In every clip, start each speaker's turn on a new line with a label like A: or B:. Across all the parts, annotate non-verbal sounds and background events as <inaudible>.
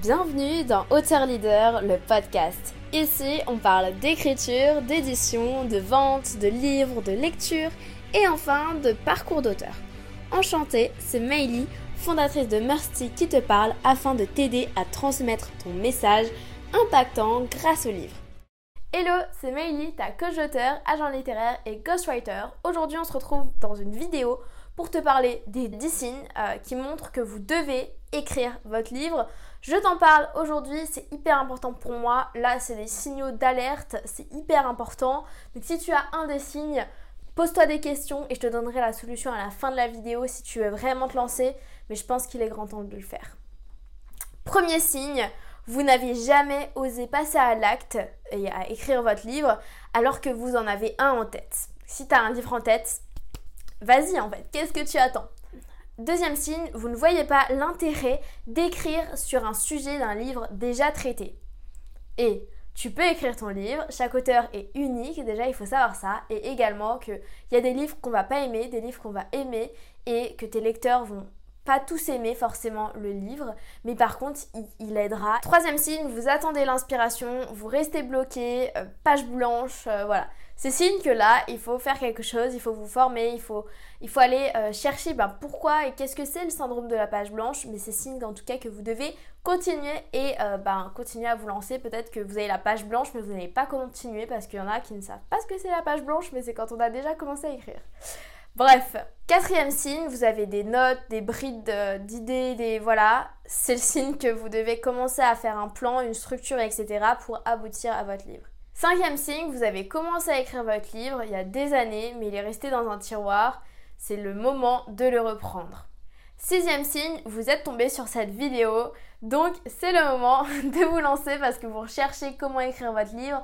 A: Bienvenue dans Auteur Leader, le podcast. Ici, on parle d'écriture, d'édition, de vente, de livres, de lecture et enfin de parcours d'auteur. Enchantée, c'est Meili, fondatrice de Mercy qui te parle afin de t'aider à transmettre ton message impactant grâce au livre. Hello, c'est Meili, ta coach d'auteur, agent littéraire et ghostwriter. Aujourd'hui, on se retrouve dans une vidéo pour te parler des 10 signes euh, qui montrent que vous devez écrire votre livre. Je t'en parle aujourd'hui, c'est hyper important pour moi. Là, c'est des signaux d'alerte, c'est hyper important. Donc si tu as un des signes, pose-toi des questions et je te donnerai la solution à la fin de la vidéo si tu veux vraiment te lancer. Mais je pense qu'il est grand temps de le faire. Premier signe, vous n'avez jamais osé passer à l'acte et à écrire votre livre alors que vous en avez un en tête. Si tu as un livre en tête, vas-y en fait, qu'est-ce que tu attends? Deuxième signe, vous ne voyez pas l'intérêt d'écrire sur un sujet d'un livre déjà traité. Et tu peux écrire ton livre, chaque auteur est unique, déjà il faut savoir ça, et également qu'il y a des livres qu'on va pas aimer, des livres qu'on va aimer, et que tes lecteurs vont pas tous aimer forcément le livre, mais par contre, il, aidera. Troisième signe, vous attendez l'inspiration, vous restez bloqué, euh, page blanche, euh, voilà. C'est signe que là, il faut faire quelque chose, il faut vous former, il faut, il aller euh, chercher ben, pourquoi et qu'est-ce que c'est le syndrome de la page blanche, mais c'est signe en tout cas que vous devez continuer et ben, continuer à vous lancer. Peut-être que vous avez la page blanche, mais vous n'allez pas continuer parce qu'il y en a qui ne savent pas ce que c'est la page blanche, mais c'est quand on a déjà commencé à écrire. Bref, quatrième signe, vous avez des notes, des brides d'idées, des voilà, c'est le signe que vous devez commencer à faire un plan, une structure, etc. pour aboutir à votre livre. Cinquième signe, vous avez commencé à écrire votre livre il y a des années, mais il est resté dans un tiroir. C'est le moment de le reprendre. Sixième signe, vous êtes tombé sur cette vidéo, donc c'est le moment <laughs> de vous lancer parce que vous recherchez comment écrire votre livre.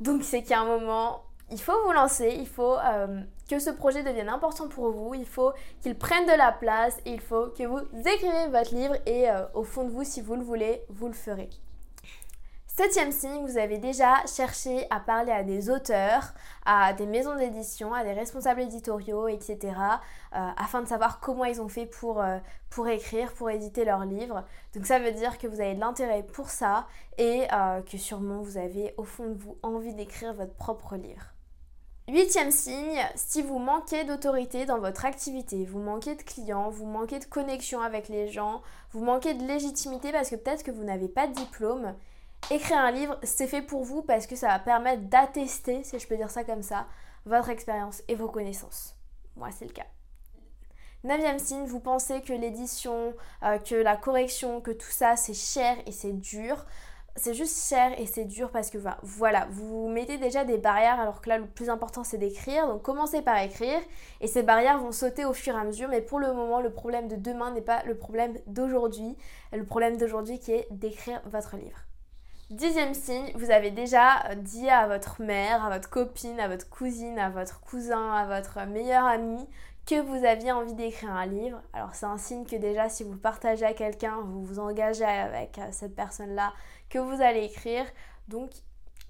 A: Donc c'est a un moment il faut vous lancer, il faut euh, que ce projet devienne important pour vous, il faut qu'il prenne de la place, il faut que vous écrivez votre livre et euh, au fond de vous, si vous le voulez, vous le ferez. Septième signe, vous avez déjà cherché à parler à des auteurs, à des maisons d'édition, à des responsables éditoriaux, etc. Euh, afin de savoir comment ils ont fait pour, euh, pour écrire, pour éditer leurs livres. Donc ça veut dire que vous avez de l'intérêt pour ça et euh, que sûrement vous avez au fond de vous envie d'écrire votre propre livre. Huitième signe, si vous manquez d'autorité dans votre activité, vous manquez de clients, vous manquez de connexion avec les gens, vous manquez de légitimité parce que peut-être que vous n'avez pas de diplôme, Écrire un livre, c'est fait pour vous parce que ça va permettre d'attester, si je peux dire ça comme ça, votre expérience et vos connaissances. Moi, c'est le cas. Neuvième signe, vous pensez que l'édition, euh, que la correction, que tout ça, c'est cher et c'est dur. C'est juste cher et c'est dur parce que voilà, vous mettez déjà des barrières alors que là, le plus important, c'est d'écrire. Donc, commencez par écrire et ces barrières vont sauter au fur et à mesure. Mais pour le moment, le problème de demain n'est pas le problème d'aujourd'hui. Le problème d'aujourd'hui qui est d'écrire votre livre. Dixième signe, vous avez déjà euh, dit à votre mère, à votre copine, à votre cousine, à votre cousin, à votre meilleur ami que vous aviez envie d'écrire un livre. Alors c'est un signe que déjà si vous partagez à quelqu'un, vous vous engagez avec euh, cette personne-là, que vous allez écrire. Donc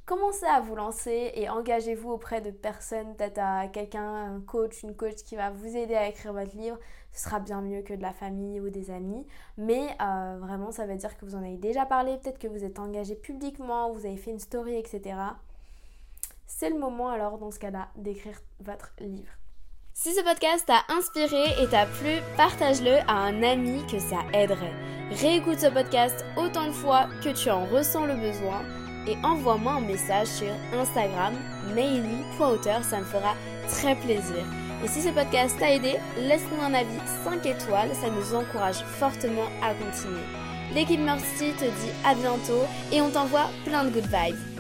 A: commencez à vous lancer et engagez-vous auprès de personnes, peut-être à quelqu'un, un coach, une coach qui va vous aider à écrire votre livre. Ce sera bien mieux que de la famille ou des amis. Mais euh, vraiment, ça veut dire que vous en avez déjà parlé, peut-être que vous êtes engagé publiquement, vous avez fait une story, etc. C'est le moment alors dans ce cas-là d'écrire votre livre. Si ce podcast t'a inspiré et t'a plu, partage-le à un ami que ça aiderait. Réécoute ce podcast autant de fois que tu en ressens le besoin et envoie-moi un message sur Instagram, maily.auteur, ça me fera très plaisir. Et si ce podcast t'a aidé, laisse-nous un avis 5 étoiles, ça nous encourage fortement à continuer. L'équipe Mercy te dit à bientôt et on t'envoie plein de good vibes.